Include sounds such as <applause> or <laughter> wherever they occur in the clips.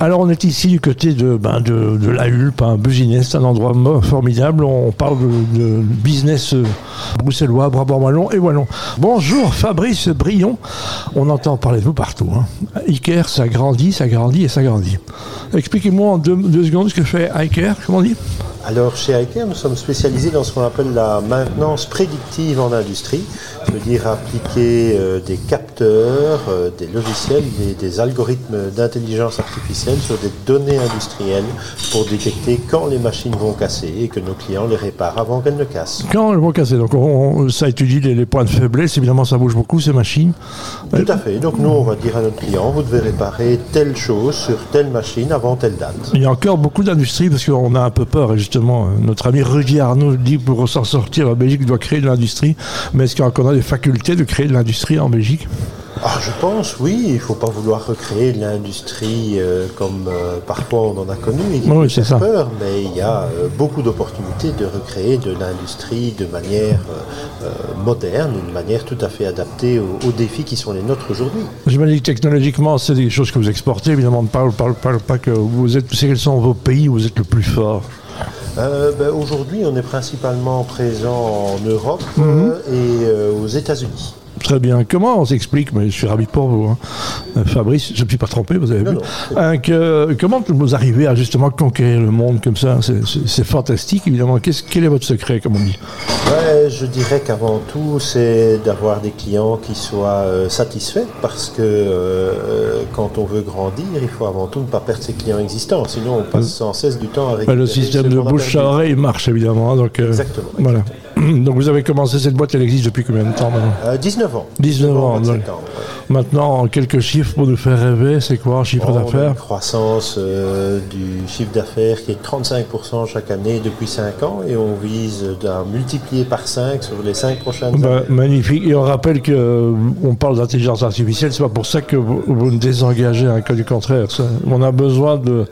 Alors on est ici du côté de, ben, de, la Hulpe, un Business, c'est un endroit formidable. On parle de, business euh, bruxellois, brabant wallon et wallon. Bonjour Fabrice Brion. On entend parler de vous partout. Hein. Iker, ça grandit, ça grandit et ça grandit. Expliquez-moi en deux, deux secondes ce que fait Iker, comment on dit? Alors chez IKEA, nous sommes spécialisés dans ce qu'on appelle la maintenance prédictive en industrie. Ça veut dire appliquer euh, des capteurs, euh, des logiciels, des, des algorithmes d'intelligence artificielle sur des données industrielles pour détecter quand les machines vont casser et que nos clients les réparent avant qu'elles ne cassent. Quand elles vont casser, donc on- on- ça étudie les, les points de faiblesse, évidemment ça bouge beaucoup ces machines. Tout à fait. Donc nous, on va dire à notre client, vous devez réparer telle chose sur telle machine avant telle date. Il y a encore beaucoup d'industries parce qu'on a un peu peur et justement euh, notre ami Rudy Arnaud dit pour s'en sortir la Belgique doit créer de l'industrie mais est-ce qu'on a des facultés de créer de l'industrie en Belgique? Ah, je pense, oui. Il ne faut pas vouloir recréer de l'industrie euh, comme euh, parfois on en a connu. et qui Oui, peut c'est ça. peur, mais il y a euh, beaucoup d'opportunités de recréer de l'industrie de manière moderne, une manière tout à fait adaptée aux, aux défis qui sont les nôtres aujourd'hui. J'imagine que technologiquement c'est des choses que vous exportez évidemment ne parle, parle, parle pas que vous êtes quels sont vos pays où vous êtes le plus fort? Euh, ben, aujourd'hui, on est principalement présent en Europe Mhm. euh, et euh, aux États-Unis. Très bien. Comment on s'explique, mais je suis ravi pour vous, hein. Fabrice, je ne suis pas trompé, vous avez Non, vu. non. Hein, que- comment vous arrivez à justement conquérir le monde comme ça? C'est- fantastique, évidemment. Quel est votre secret, comme on dit? Ouais, je dirais qu'avant tout, c'est d'avoir des clients qui soient euh, satisfaits parce que euh, quand on veut grandir, il faut avant tout ne pas perdre ses clients existants. Sinon, on passe sans cesse du temps avec Bah, Le système de bouche à oreille marche, évidemment. hein, Donc, euh, Exactement, Voilà. <coughs> Donc vous avez commencé cette boîte, elle existe depuis combien de temps maintenant Euh, 19 ans. 19 ans, 27 donc. ans, ouais. Maintenant, en quelques chiffres pour nous faire rêver, c'est quoi en chiffre Oh, a une d'affaires croissance euh, du chiffre d'affaires qui est 35% chaque année depuis 5 ans et on vise de multiplier par 5 sur les 5 prochaines Bah, années. magnifique. Et on rappelle que euh, on parle d'intelligence artificielle, c'est pas pour ça que vous, vous ne désengagez un cas du contraire. Ça, on a besoin de,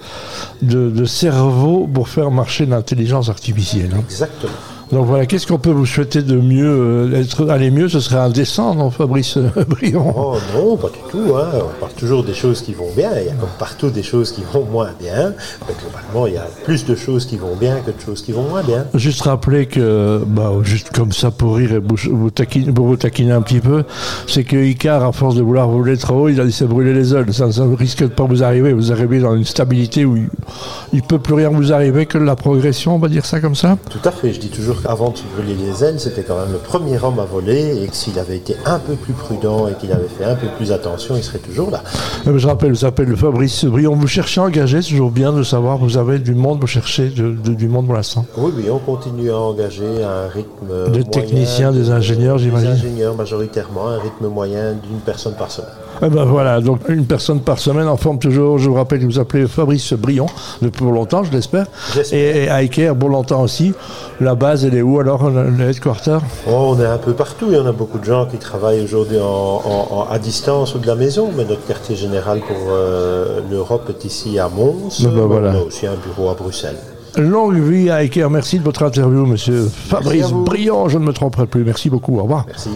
de, de cerveau pour faire marcher l'intelligence artificielle. hein. Exactement. Donc voilà, qu'est-ce qu'on peut vous souhaiter de mieux euh, être, Aller mieux, ce serait indécent, non, Fabrice euh, <laughs> Brion Oh non, pas du tout. Hein. On parle toujours des choses qui vont bien. Il y a comme partout des choses qui vont moins bien. Mais globalement, il y a plus de choses qui vont bien que de choses qui vont moins bien. Juste rappeler que, bah, juste comme ça pour rire et vous, vous taquiner, pour vous taquiner un petit peu, c'est que Icar, à force de vouloir voler trop haut, il a laissé brûler les ailes. Ça, ça risque de pas vous arriver. Vous arrivez dans une stabilité où il, il peut plus rien vous arriver que de la progression, on va dire ça comme ça? Tout à fait. Je dis toujours qu'avant de brûler les ailes, c'était quand même le premier homme à voler et que s'il avait été un peu plus prudent et qu'il avait fait un peu plus attention, il serait toujours là. Euh, Je rappelle, vous s'appelle Fabrice Brion. Vous cherchez à engager, c'est toujours bien de savoir, vous avez du monde, vous cherchez de- de- du monde pour l'instant. Oui, oui, on continue à engager à un rythme. Des moyen techniciens, de- des ingénieurs, j'imagine. Des ingénieurs majoritairement, un rythme moyen d'une personne par semaine. Eh ben voilà, donc une personne par semaine en forme toujours. Je vous rappelle que vous appelez Fabrice Brion, depuis pour longtemps, je l'espère. Et, et Iker, pour longtemps aussi. La base, elle est où alors, le le headquarter? Oh, on est un peu partout. Il y en a beaucoup de gens qui travaillent aujourd'hui en, en- en- à distance ou de la maison, mais notre quartier général pour euh, l'Europe est ici à Mons. Ben, ben, voilà. On a aussi un bureau à Bruxelles. Longue vie à Iker. Merci de votre interview, monsieur Fabrice. Brion. Je ne me tromperai plus. Merci beaucoup. Au revoir. Merci.